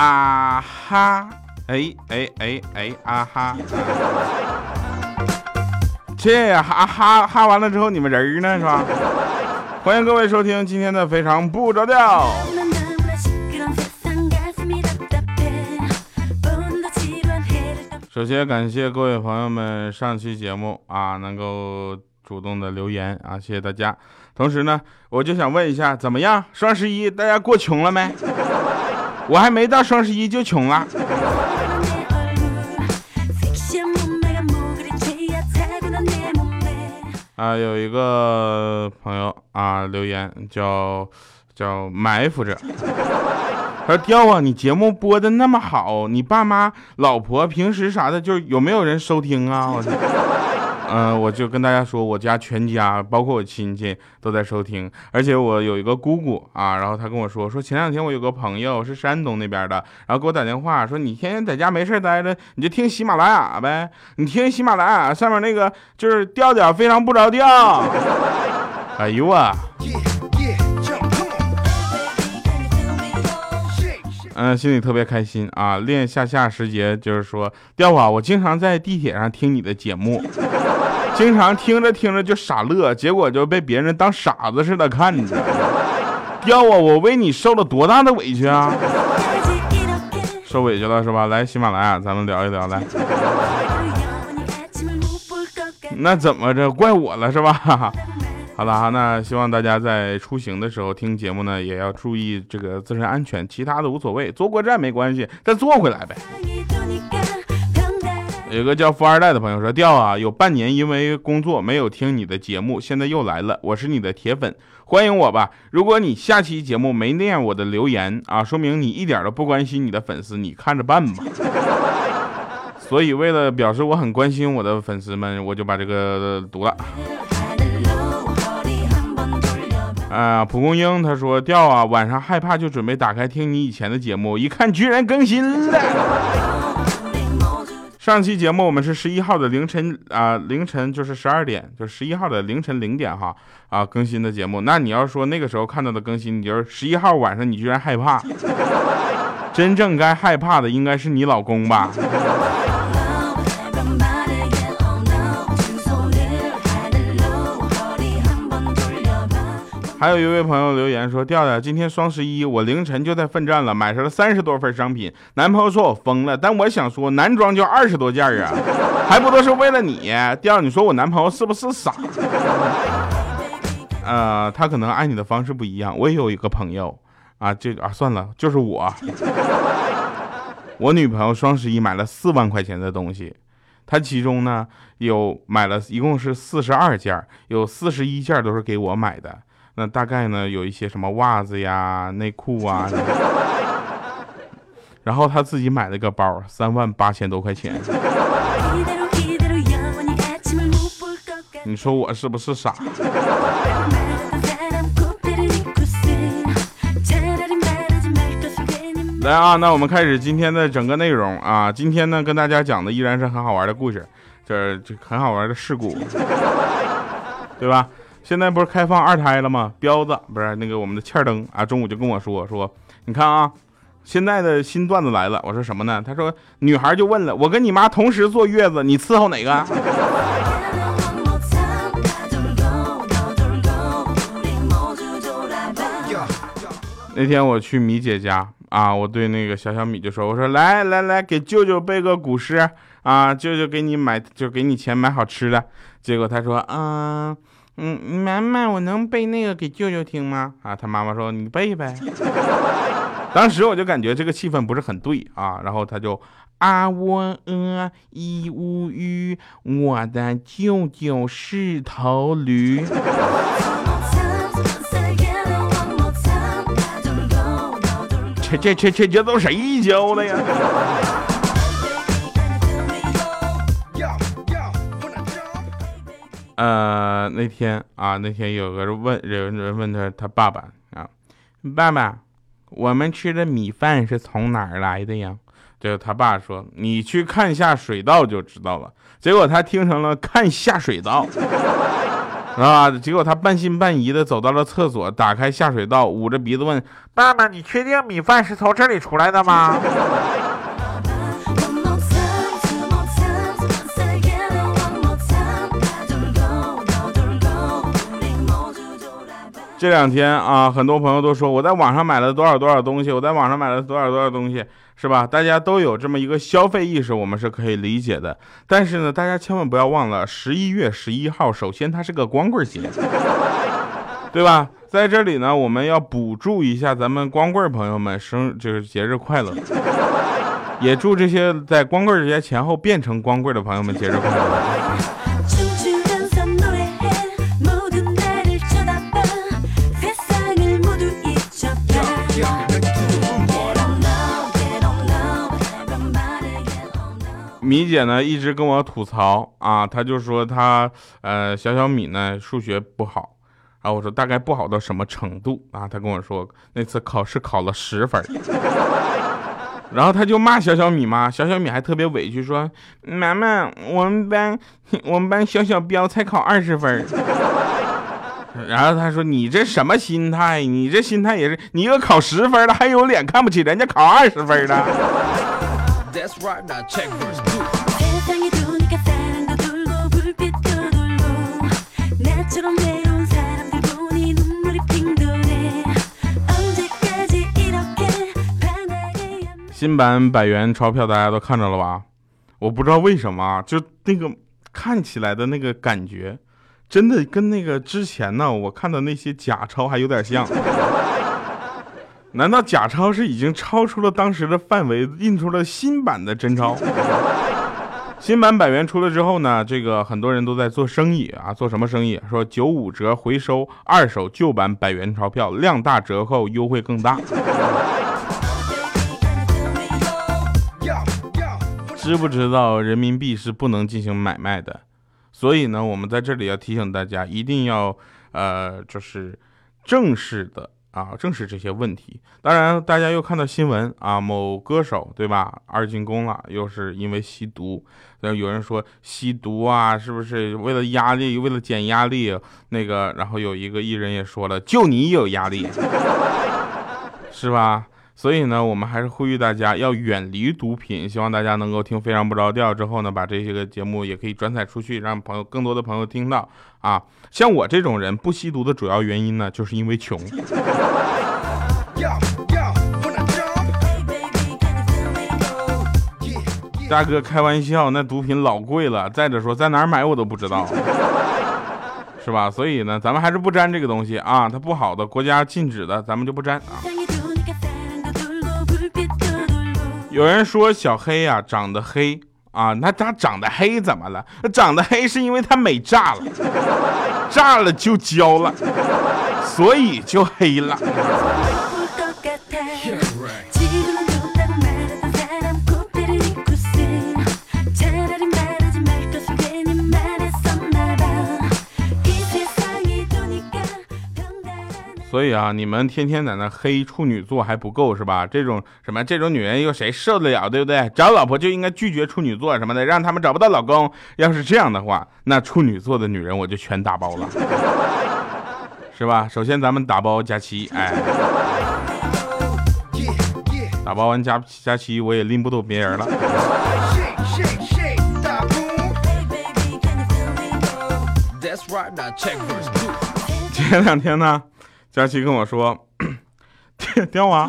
啊哈，哎哎哎哎啊哈，这哈哈哈完了之后，你们人呢是吧？欢迎各位收听今天的非常不着调。首先感谢各位朋友们上期节目啊能够主动的留言啊，谢谢大家。同时呢，我就想问一下，怎么样？双十一大家过穷了没？我还没到双十一就穷了。啊，有一个朋友啊留言叫叫埋伏着。他说：“调啊，你节目播的那么好，你爸妈、老婆平时啥的，就有没有人收听啊？”我，嗯，我就跟大家说，我家全家，包括我亲戚都在收听，而且我有一个姑姑啊，然后她跟我说，说前两天我有个朋友是山东那边的，然后给我打电话说，你天天在家没事待着，你就听喜马拉雅呗，你听喜马拉雅上面那个就是调调非常不着调。哎呦啊！嗯，心里特别开心啊！练下下时节，就是说，调啊，我经常在地铁上听你的节目，经常听着听着就傻乐，结果就被别人当傻子似的看着。调啊，我为你受了多大的委屈啊！受委屈了是吧？来喜马拉雅，咱们聊一聊来。那怎么着？怪我了是吧？好了哈，那希望大家在出行的时候听节目呢，也要注意这个自身安全，其他的无所谓，坐过站没关系，再坐回来呗。有个叫富二代的朋友说：“调啊，有半年因为工作没有听你的节目，现在又来了，我是你的铁粉，欢迎我吧。如果你下期节目没念我的留言啊，说明你一点都不关心你的粉丝，你看着办吧。所以为了表示我很关心我的粉丝们，我就把这个读了。”啊，蒲公英他说掉啊，晚上害怕就准备打开听你以前的节目，一看居然更新了。上期节目我们是十一号的凌晨啊，凌晨就是十二点，就十一号的凌晨零点哈啊更新的节目。那你要说那个时候看到的更新，你就是十一号晚上你居然害怕，真正该害怕的应该是你老公吧。还有一位朋友留言说：“调调，今天双十一，我凌晨就在奋战了，买上了三十多份商品。男朋友说我疯了，但我想说，男装就二十多件啊，还不都是为了你？调，你说我男朋友是不是傻？呃，他可能爱你的方式不一样。我也有一个朋友啊，这啊算了，就是我。我女朋友双十一买了四万块钱的东西，她其中呢有买了一共是四十二件，有四十一件都是给我买的。”那大概呢，有一些什么袜子呀、内裤啊，然后他自己买了个包，三万八千多块钱。你说我是不是傻？来啊，那我们开始今天的整个内容啊。今天呢，跟大家讲的依然是很好玩的故事，这这很好玩的事故，对吧？现在不是开放二胎了吗？彪子不是那个我们的欠灯啊，中午就跟我说说，你看啊，现在的新段子来了。我说什么呢？他说女孩就问了，我跟你妈同时坐月子，你伺候哪个？那天我去米姐家啊，我对那个小小米就说，我说来来来，给舅舅背个古诗啊，舅舅给你买就给你钱买好吃的。结果他说，嗯。嗯，妈妈，我能背那个给舅舅听吗？啊，他妈妈说你背呗。当时我就感觉这个气氛不是很对啊，然后他就啊喔呃一乌鱼，我的舅舅是头驴。这这这这这都谁教的呀？呃，那天啊，那天有个人问，有人问他他爸爸啊，爸爸，我们吃的米饭是从哪儿来的呀？就他爸说，你去看下水道就知道了。结果他听成了看下水道，啊！结果他半信半疑的走到了厕所，打开下水道，捂着鼻子问爸爸：“你确定米饭是从这里出来的吗？”这两天啊，很多朋友都说我在网上买了多少多少东西，我在网上买了多少多少东西，是吧？大家都有这么一个消费意识，我们是可以理解的。但是呢，大家千万不要忘了，十一月十一号，首先它是个光棍节，对吧？在这里呢，我们要补助一下咱们光棍朋友们生就是节日快乐，也祝这些在光棍节前后变成光棍的朋友们节日快乐。米姐呢一直跟我吐槽啊，她就说她呃小小米呢数学不好，然后我说大概不好到什么程度啊？她跟我说那次考试考了十分，然后她就骂小小米嘛，小小米还特别委屈说妈妈，我们班我们班小小彪才考二十分，然后她说你这什么心态？你这心态也是你一个考十分的还有脸看不起人家考二十分的？新版百元钞票大家都看着了吧？我不知道为什么，就那个看起来的那个感觉，真的跟那个之前呢我看的那些假钞还有点像。难道假钞是已经超出了当时的范围，印出了新版的真钞？新版百元出了之后呢，这个很多人都在做生意啊，做什么生意？说九五折回收二手旧版百元钞票，量大折扣，优惠更大。知不知道人民币是不能进行买卖的？所以呢，我们在这里要提醒大家，一定要呃，就是正式的。啊，正是这些问题。当然，大家又看到新闻啊，某歌手对吧，二进宫了，又是因为吸毒。那有人说吸毒啊，是不是为了压力，为了减压力？那个，然后有一个艺人也说了，就你有压力，是吧？所以呢，我们还是呼吁大家要远离毒品。希望大家能够听非常不着调之后呢，把这些个节目也可以转载出去，让朋友更多的朋友听到啊。像我这种人不吸毒的主要原因呢，就是因为穷。大哥开玩笑，那毒品老贵了，再者说在哪儿买我都不知道，是吧？所以呢，咱们还是不沾这个东西啊，它不好的，国家禁止的，咱们就不沾啊。有人说小黑呀长得黑啊，那他长得黑怎么了？长得黑是因为他美炸了，炸了就焦了，所以就黑了。所以啊，你们天天在那黑处女座还不够是吧？这种什么这种女人又谁受得了，对不对？找老婆就应该拒绝处女座什么的，让他们找不到老公。要是这样的话，那处女座的女人我就全打包了，是吧？首先咱们打包佳期，哎，打包完佳佳期，我也拎不动别人了。前两天呢？佳琪跟我说：“ 刁啊，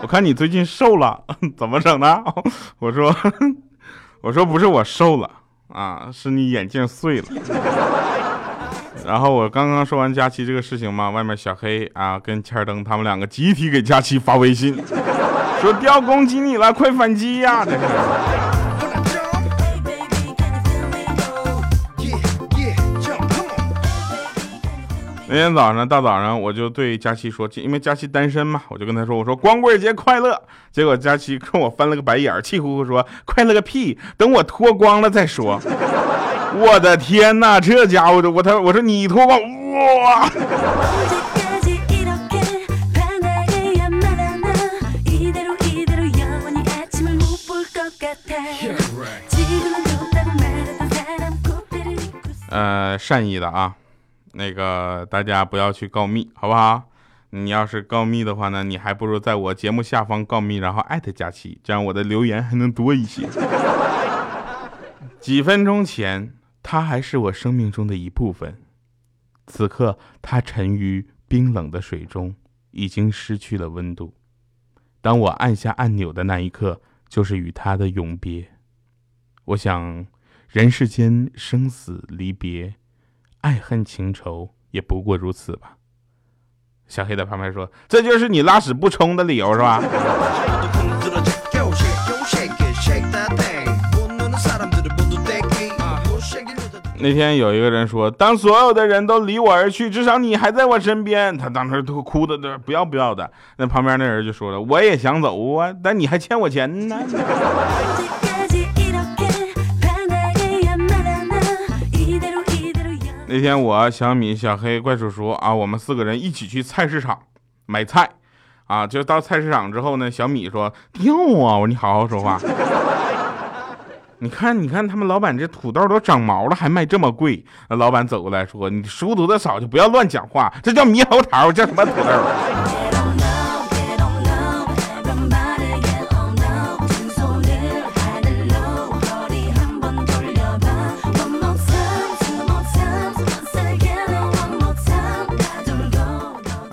我看你最近瘦了，怎么整的？” 我说：“我说不是我瘦了啊，是你眼镜碎了。”然后我刚刚说完佳琪这个事情嘛，外面小黑啊跟千灯他们两个集体给佳琪发微信，说：“刁攻击你了，快反击呀！”这是。那天早上大早上，我就对佳琪说，因为佳琪单身嘛，我就跟他说，我说光棍节快乐。结果佳琪跟我翻了个白眼，气呼呼说，快乐个屁，等我脱光了再说。我的天哪，这家伙的，我他我说你脱光哇。呃，善意的啊，那个大家不要去告密，好不好？你要是告密的话呢，你还不如在我节目下方告密，然后艾特佳期，这样我的留言还能多一些。几分钟前，他还是我生命中的一部分，此刻他沉于冰冷的水中，已经失去了温度。当我按下按钮的那一刻，就是与他的永别。我想，人世间生死离别，爱恨情仇，也不过如此吧。小黑在旁边说：“这就是你拉屎不冲的理由是吧？”那天有一个人说：“当所有的人都离我而去，至少你还在我身边。”他当时都哭的都不要不要的。那旁边那人就说了：“我也想走啊，但你还欠我钱呢。”那天我小米、小黑、怪叔叔啊，我们四个人一起去菜市场买菜，啊，就到菜市场之后呢，小米说掉啊，我说你好好说话，你看你看他们老板这土豆都长毛了，还卖这么贵。那老板走过来说，你书读的少就不要乱讲话，这叫猕猴桃，叫什么土豆？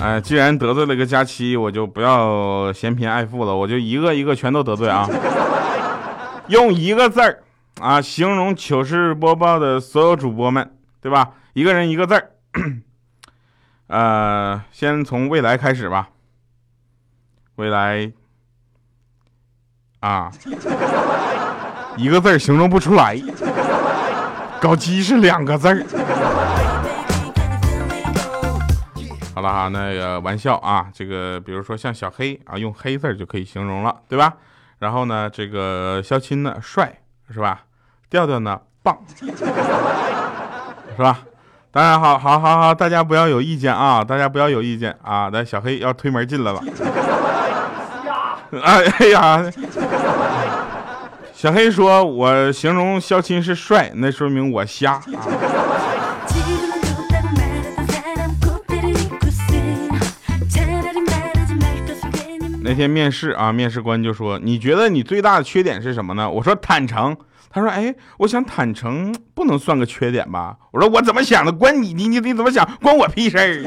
哎，既然得罪了个佳期，我就不要嫌贫爱富了，我就一个一个全都得罪啊！用一个字儿啊形容糗事播报的所有主播们，对吧？一个人一个字儿，呃，先从未来开始吧。未来啊，一个字儿形容不出来，搞基是两个字儿。好了哈，那个玩笑啊，这个比如说像小黑啊，用黑字就可以形容了，对吧？然后呢，这个肖钦呢帅是吧？调调呢棒是吧？当然好好好好，大家不要有意见啊，大家不要有意见啊。那小黑要推门进来了。哎哎呀，小黑说我形容肖钦是帅，那说明我瞎啊。那天面试啊，面试官就说：“你觉得你最大的缺点是什么呢？”我说：“坦诚。”他说：“哎，我想坦诚不能算个缺点吧？”我说：“我怎么想的？关你你你你怎么想？关我屁事儿。”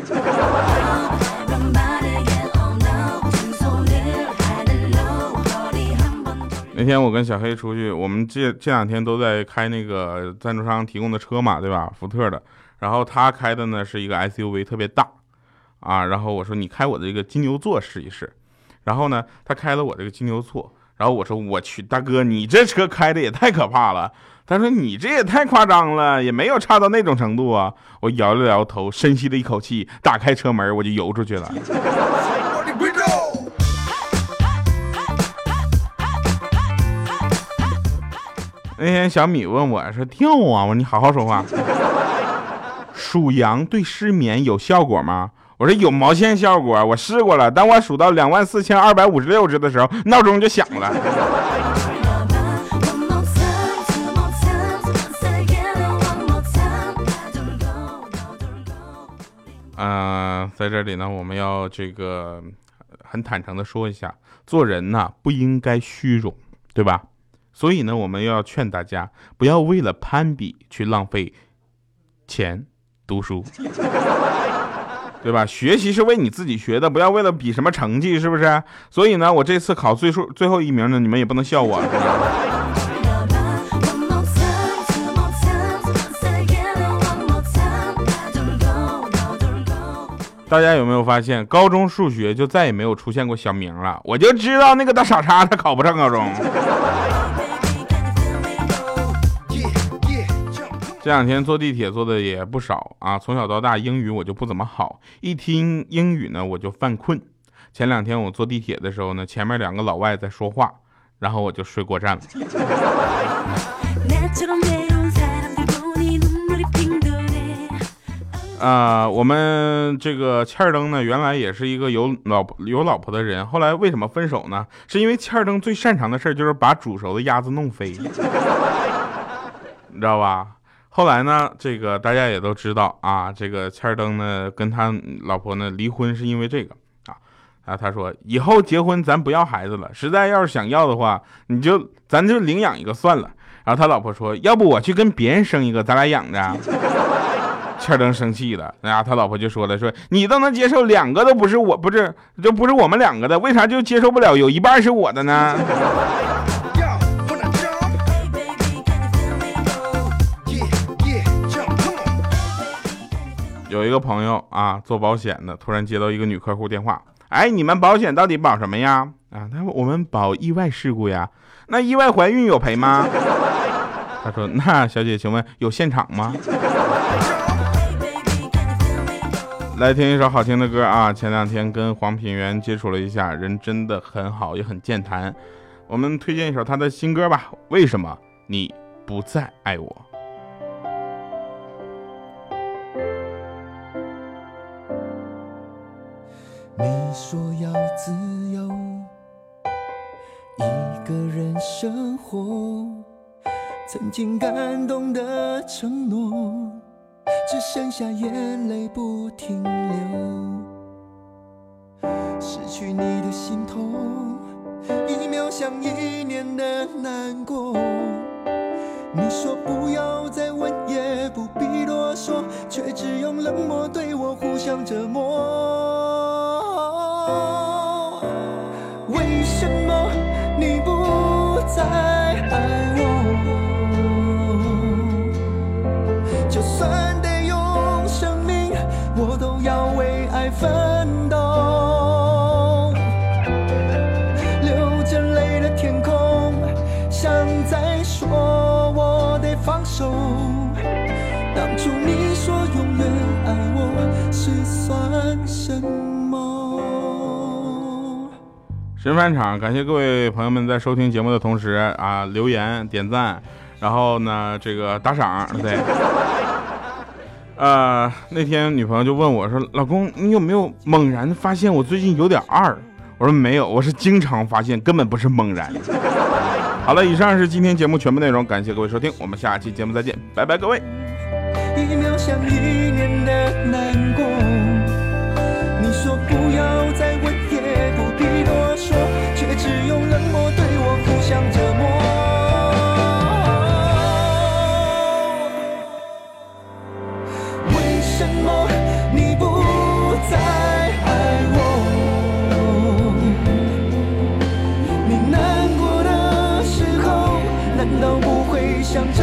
那天我跟小黑出去，我们这这两天都在开那个赞助商提供的车嘛，对吧？福特的。然后他开的呢是一个 SUV，特别大啊。然后我说：“你开我的这个金牛座试一试。”然后呢，他开了我这个金牛座，然后我说我去，大哥，你这车开的也太可怕了。他说你这也太夸张了，也没有差到那种程度啊。我摇了摇头，深吸了一口气，打开车门，我就游出去了。那天小米问我说跳啊，我说你好好说话。数羊对失眠有效果吗？我说有毛线效果，我试过了。当我数到两万四千二百五十六只的时候，闹钟就响了。嗯，在这里呢，我们要这个很坦诚的说一下，做人呢不应该虚荣，对吧？所以呢，我们要劝大家不要为了攀比去浪费钱读书。对吧？学习是为你自己学的，不要为了比什么成绩，是不是？所以呢，我这次考最数最后一名呢，你们也不能笑我。大家有没有发现，高中数学就再也没有出现过小明了？我就知道那个大傻叉，他考不上高中。这两天坐地铁坐的也不少啊，从小到大英语我就不怎么好，一听英语呢我就犯困。前两天我坐地铁的时候呢，前面两个老外在说话，然后我就睡过站了。啊，我们这个欠儿登呢，原来也是一个有老婆有老婆的人，后来为什么分手呢？是因为欠儿登最擅长的事就是把煮熟的鸭子弄飞，你知道吧？后来呢，这个大家也都知道啊，这个欠儿登呢跟他老婆呢离婚是因为这个啊啊，他说以后结婚咱不要孩子了，实在要是想要的话，你就咱就领养一个算了。然后他老婆说，要不我去跟别人生一个，咱俩养着。欠登生气了，然后，他老婆就说了，说你都能接受两个都不是我，不是就不是我们两个的，为啥就接受不了有一半是我的呢？有一个朋友啊，做保险的，突然接到一个女客户电话，哎，你们保险到底保什么呀？啊，他我们保意外事故呀，那意外怀孕有赔吗？他说那小姐，请问有现场吗？来听一首好听的歌啊！前两天跟黄品源接触了一下，人真的很好，也很健谈。我们推荐一首他的新歌吧。为什么你不再爱我？说要自由，一个人生活，曾经感动的承诺。只剩下眼泪不停流，失去你的心痛，一秒像一年的难过。你说不要再问，也不必多说，却只用冷漠对我互相折磨。为什么你不再爱我？就算得用生命，我都要为爱。奋斗，流着泪的天空，像在说我得放手。神返场，感谢各位朋友们在收听节目的同时啊，留言点赞，然后呢，这个打赏，对。呃，那天女朋友就问我说：“老公，你有没有猛然发现我最近有点二？”我说：“没有，我是经常发现，根本不是猛然。”好了，以上是今天节目全部内容，感谢各位收听，我们下期节目再见，拜拜，各位。一一秒像年的难过。你说不要再问，说却只有冷漠对我互相折磨。为什么你不再爱我？你难过的时候难道不会想着